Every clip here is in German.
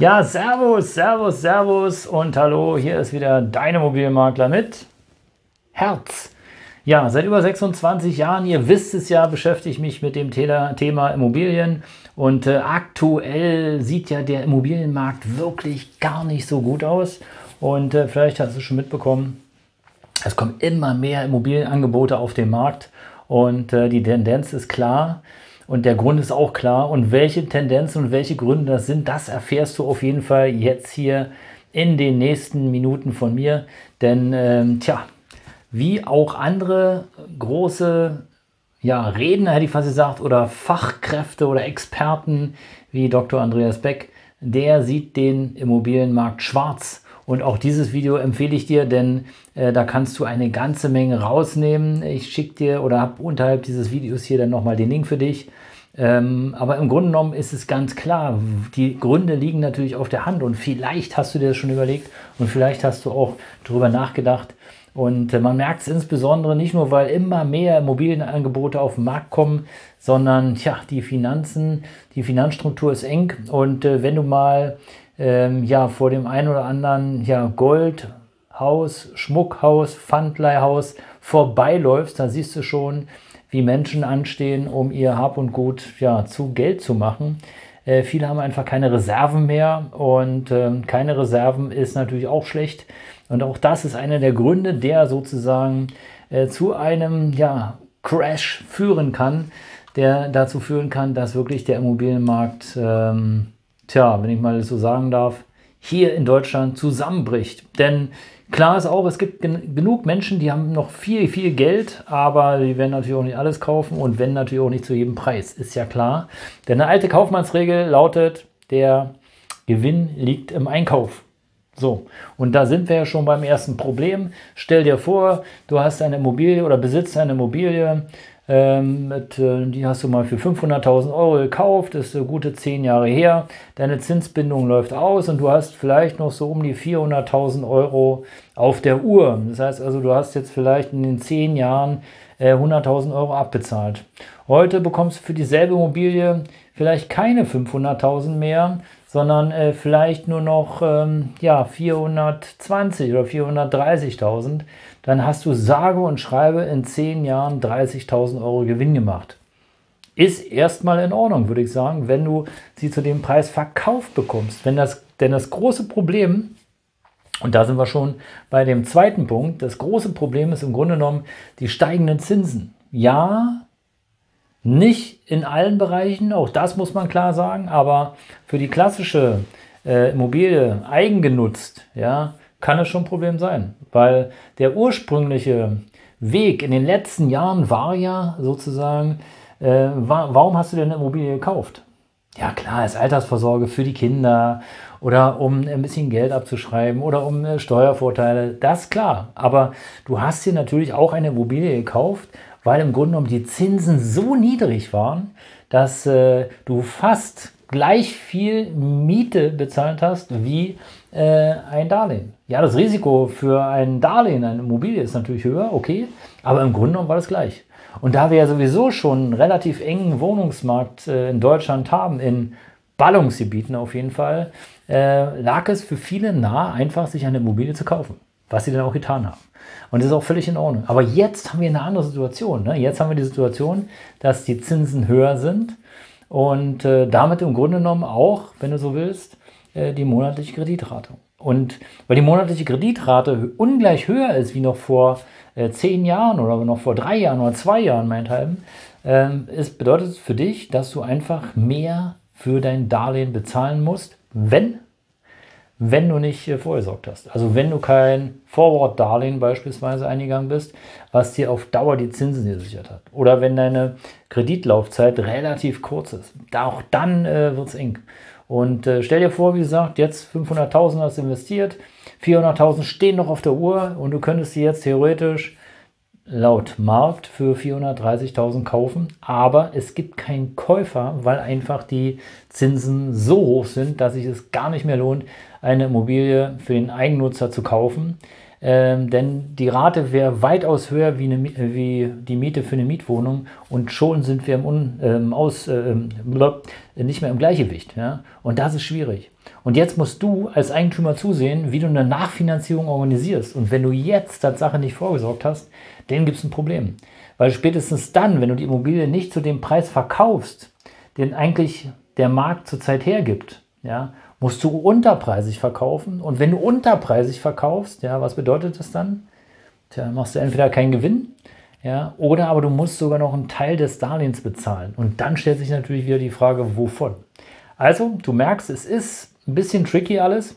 Ja, Servus, Servus, Servus und hallo, hier ist wieder dein Immobilienmakler mit Herz. Ja, seit über 26 Jahren, ihr wisst es ja, beschäftige ich mich mit dem Thema Immobilien und äh, aktuell sieht ja der Immobilienmarkt wirklich gar nicht so gut aus und äh, vielleicht hast du schon mitbekommen, es kommen immer mehr Immobilienangebote auf den Markt und äh, die Tendenz ist klar, und der Grund ist auch klar. Und welche Tendenzen und welche Gründe das sind, das erfährst du auf jeden Fall jetzt hier in den nächsten Minuten von mir. Denn, ähm, tja, wie auch andere große ja, Redner, hätte ich fast gesagt, oder Fachkräfte oder Experten wie Dr. Andreas Beck, der sieht den Immobilienmarkt schwarz. Und auch dieses Video empfehle ich dir, denn äh, da kannst du eine ganze Menge rausnehmen. Ich schicke dir oder habe unterhalb dieses Videos hier dann nochmal den Link für dich. Ähm, aber im Grunde genommen ist es ganz klar, die Gründe liegen natürlich auf der Hand und vielleicht hast du dir das schon überlegt und vielleicht hast du auch darüber nachgedacht. Und äh, man merkt es insbesondere nicht nur, weil immer mehr Immobilienangebote auf den Markt kommen, sondern ja, die Finanzen, die Finanzstruktur ist eng. Und äh, wenn du mal ähm, ja, vor dem einen oder anderen ja, Goldhaus, Schmuckhaus, Pfandleihhaus vorbeiläufst, da siehst du schon, wie Menschen anstehen, um ihr Hab und Gut ja, zu Geld zu machen. Äh, viele haben einfach keine Reserven mehr und äh, keine Reserven ist natürlich auch schlecht. Und auch das ist einer der Gründe, der sozusagen äh, zu einem ja, Crash führen kann, der dazu führen kann, dass wirklich der Immobilienmarkt, ähm, tja, wenn ich mal so sagen darf, hier in Deutschland zusammenbricht. Denn Klar ist auch, es gibt gen genug Menschen, die haben noch viel, viel Geld, aber die werden natürlich auch nicht alles kaufen und wenn natürlich auch nicht zu jedem Preis, ist ja klar. Denn eine alte Kaufmannsregel lautet, der Gewinn liegt im Einkauf. So, und da sind wir ja schon beim ersten Problem. Stell dir vor, du hast eine Immobilie oder besitzt eine Immobilie, ähm, mit, äh, die hast du mal für 500.000 Euro gekauft, ist so gute zehn Jahre her. Deine Zinsbindung läuft aus und du hast vielleicht noch so um die 400.000 Euro auf der Uhr. Das heißt also, du hast jetzt vielleicht in den zehn Jahren äh, 100.000 Euro abbezahlt. Heute bekommst du für dieselbe Immobilie vielleicht keine 500.000 mehr, sondern äh, vielleicht nur noch ähm, ja, 420 oder 430.000 dann hast du sage und schreibe in 10 Jahren 30.000 Euro Gewinn gemacht. Ist erstmal in Ordnung, würde ich sagen, wenn du sie zu dem Preis verkauft bekommst. Wenn das, denn das große Problem, und da sind wir schon bei dem zweiten Punkt, das große Problem ist im Grunde genommen die steigenden Zinsen. Ja, nicht in allen Bereichen, auch das muss man klar sagen, aber für die klassische äh, Immobilie eigengenutzt, ja, kann es schon ein Problem sein, weil der ursprüngliche Weg in den letzten Jahren war ja sozusagen, äh, war, warum hast du denn eine Immobilie gekauft? Ja klar, als Altersvorsorge für die Kinder oder um ein bisschen Geld abzuschreiben oder um äh, Steuervorteile, das klar. Aber du hast dir natürlich auch eine Immobilie gekauft, weil im Grunde genommen die Zinsen so niedrig waren, dass äh, du fast gleich viel Miete bezahlt hast wie äh, ein Darlehen. Ja, das Risiko für ein Darlehen, eine Immobilie ist natürlich höher, okay, aber im Grunde genommen war das gleich. Und da wir ja sowieso schon einen relativ engen Wohnungsmarkt äh, in Deutschland haben, in Ballungsgebieten auf jeden Fall, äh, lag es für viele nahe, einfach sich eine Immobilie zu kaufen, was sie dann auch getan haben. Und das ist auch völlig in Ordnung. Aber jetzt haben wir eine andere Situation. Ne? Jetzt haben wir die Situation, dass die Zinsen höher sind und äh, damit im Grunde genommen auch, wenn du so willst, äh, die monatliche Kreditrate. Und weil die monatliche Kreditrate ungleich höher ist wie noch vor äh, zehn Jahren oder noch vor drei Jahren oder zwei Jahren, meinethalben, ähm, es bedeutet für dich, dass du einfach mehr für dein Darlehen bezahlen musst, wenn, wenn du nicht vorgesorgt hast. Also wenn du kein Forward-Darlehen beispielsweise eingegangen bist, was dir auf Dauer die Zinsen gesichert hat. Oder wenn deine Kreditlaufzeit relativ kurz ist. Auch dann äh, wird es eng. Und äh, stell dir vor, wie gesagt, jetzt 500.000 hast investiert, 400.000 stehen noch auf der Uhr und du könntest sie jetzt theoretisch laut Markt für 430.000 kaufen, aber es gibt keinen Käufer, weil einfach die Zinsen so hoch sind, dass sich es gar nicht mehr lohnt, eine Immobilie für den Eigennutzer zu kaufen. Ähm, denn die Rate wäre weitaus höher wie, eine, wie, die Miete für eine Mietwohnung und schon sind wir im Un, ähm, aus, äh, nicht mehr im Gleichgewicht. Ja? Und das ist schwierig. Und jetzt musst du als Eigentümer zusehen, wie du eine Nachfinanzierung organisierst. Und wenn du jetzt Tatsache nicht vorgesorgt hast, dann gibt es ein Problem. Weil spätestens dann, wenn du die Immobilie nicht zu dem Preis verkaufst, den eigentlich der Markt zurzeit hergibt, ja, musst du unterpreisig verkaufen. Und wenn du unterpreisig verkaufst, ja, was bedeutet das dann? Tja, machst du entweder keinen Gewinn, ja, oder aber du musst sogar noch einen Teil des Darlehens bezahlen. Und dann stellt sich natürlich wieder die Frage, wovon? Also, du merkst, es ist ein bisschen tricky alles.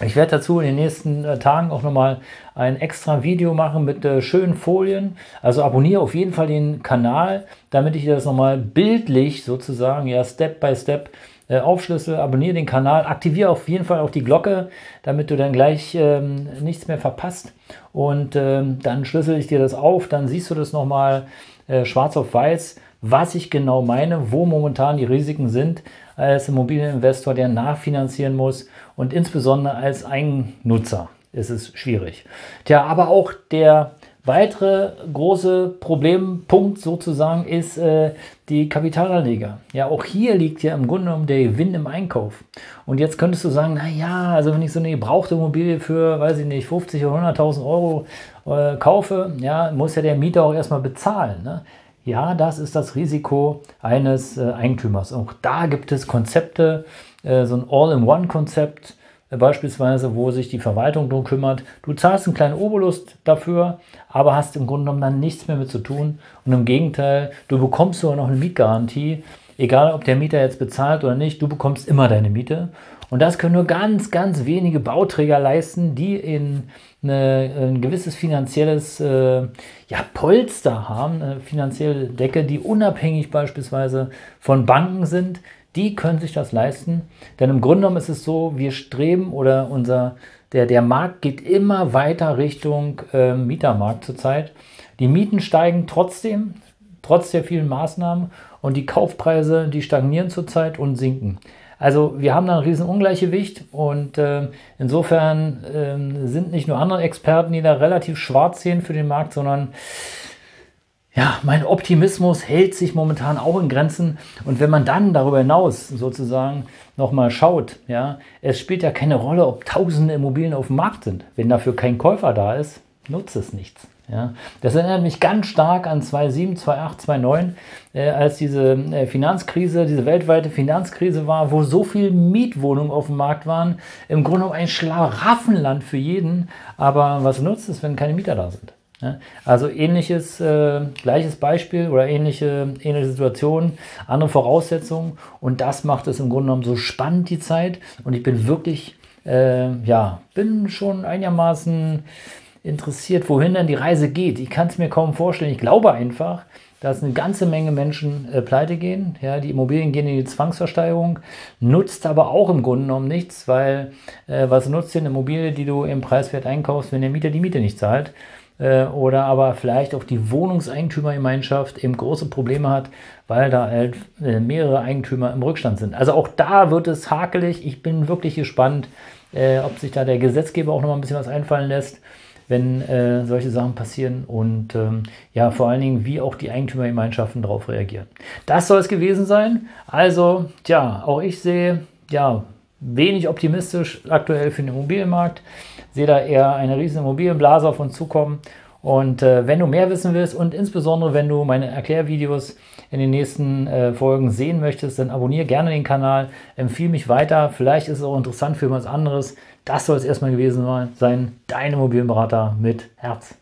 Ich werde dazu in den nächsten äh, Tagen auch nochmal ein extra Video machen mit äh, schönen Folien. Also abonniere auf jeden Fall den Kanal, damit ich dir das nochmal bildlich sozusagen, ja, Step by Step äh, aufschlüssel, abonniere den Kanal, aktiviere auf jeden Fall auch die Glocke, damit du dann gleich ähm, nichts mehr verpasst. Und ähm, dann schlüssel ich dir das auf, dann siehst du das nochmal äh, schwarz auf weiß, was ich genau meine, wo momentan die Risiken sind als Immobilieninvestor, der nachfinanzieren muss und insbesondere als Eigennutzer ist es schwierig. Tja, aber auch der weitere große Problempunkt sozusagen ist äh, die Kapitalanleger. Ja, auch hier liegt ja im Grunde genommen der Gewinn im Einkauf. Und jetzt könntest du sagen, na ja, also wenn ich so eine gebrauchte Immobilie für, weiß ich nicht, 50 oder 100.000 Euro äh, kaufe, ja, muss ja der Mieter auch erstmal bezahlen. Ne? Ja, das ist das Risiko eines äh, Eigentümers. Auch da gibt es Konzepte, äh, so ein All-in-One-Konzept, beispielsweise, wo sich die Verwaltung darum kümmert. Du zahlst einen kleinen Obolus dafür, aber hast im Grunde genommen dann nichts mehr mit zu tun. Und im Gegenteil, du bekommst sogar noch eine Mietgarantie. Egal, ob der Mieter jetzt bezahlt oder nicht, du bekommst immer deine Miete. Und das können nur ganz, ganz wenige Bauträger leisten, die in eine, ein gewisses finanzielles äh, ja, Polster haben, eine finanzielle Decke, die unabhängig beispielsweise von Banken sind, die können sich das leisten. Denn im Grunde genommen ist es so, wir streben oder unser, der, der Markt geht immer weiter Richtung äh, Mietermarkt zurzeit. Die Mieten steigen trotzdem, trotz der vielen Maßnahmen und die Kaufpreise, die stagnieren zurzeit und sinken. Also wir haben da ein riesen Ungleichgewicht und äh, insofern äh, sind nicht nur andere Experten, die da relativ schwarz sehen für den Markt, sondern ja, mein Optimismus hält sich momentan auch in Grenzen. Und wenn man dann darüber hinaus sozusagen nochmal schaut, ja, es spielt ja keine Rolle, ob tausende Immobilien auf dem Markt sind. Wenn dafür kein Käufer da ist, nutzt es nichts. Ja, das erinnert mich ganz stark an 2007, 2008, 2009, äh, als diese äh, Finanzkrise, diese weltweite Finanzkrise war, wo so viele Mietwohnungen auf dem Markt waren. Im Grunde ein Schlaraffenland für jeden. Aber was nutzt es, wenn keine Mieter da sind? Ja, also ähnliches, äh, gleiches Beispiel oder ähnliche, ähnliche Situation, andere Voraussetzungen. Und das macht es im Grunde genommen so spannend, die Zeit. Und ich bin wirklich, äh, ja, bin schon einigermaßen interessiert, wohin denn die Reise geht. Ich kann es mir kaum vorstellen. Ich glaube einfach, dass eine ganze Menge Menschen äh, pleite gehen. Ja, die Immobilien gehen in die Zwangsversteigerung, nutzt aber auch im Grunde genommen nichts, weil äh, was nutzt denn eine Immobilie, die du im Preiswert einkaufst, wenn der Mieter die Miete nicht zahlt? Äh, oder aber vielleicht auch die Wohnungseigentümergemeinschaft eben große Probleme hat, weil da halt äh, mehrere Eigentümer im Rückstand sind. Also auch da wird es hakelig. Ich bin wirklich gespannt, äh, ob sich da der Gesetzgeber auch noch mal ein bisschen was einfallen lässt wenn äh, solche Sachen passieren und ähm, ja, vor allen Dingen, wie auch die Eigentümergemeinschaften darauf reagieren. Das soll es gewesen sein. Also, ja, auch ich sehe, ja, wenig optimistisch aktuell für den Immobilienmarkt. Sehe da eher eine riesen Immobilienblase auf uns zukommen. Und äh, wenn du mehr wissen willst und insbesondere wenn du meine Erklärvideos in den nächsten äh, Folgen sehen möchtest, dann abonniere gerne den Kanal, empfehle mich weiter. Vielleicht ist es auch interessant für was anderes. Das soll es erstmal gewesen sein. Dein Immobilienberater mit Herz.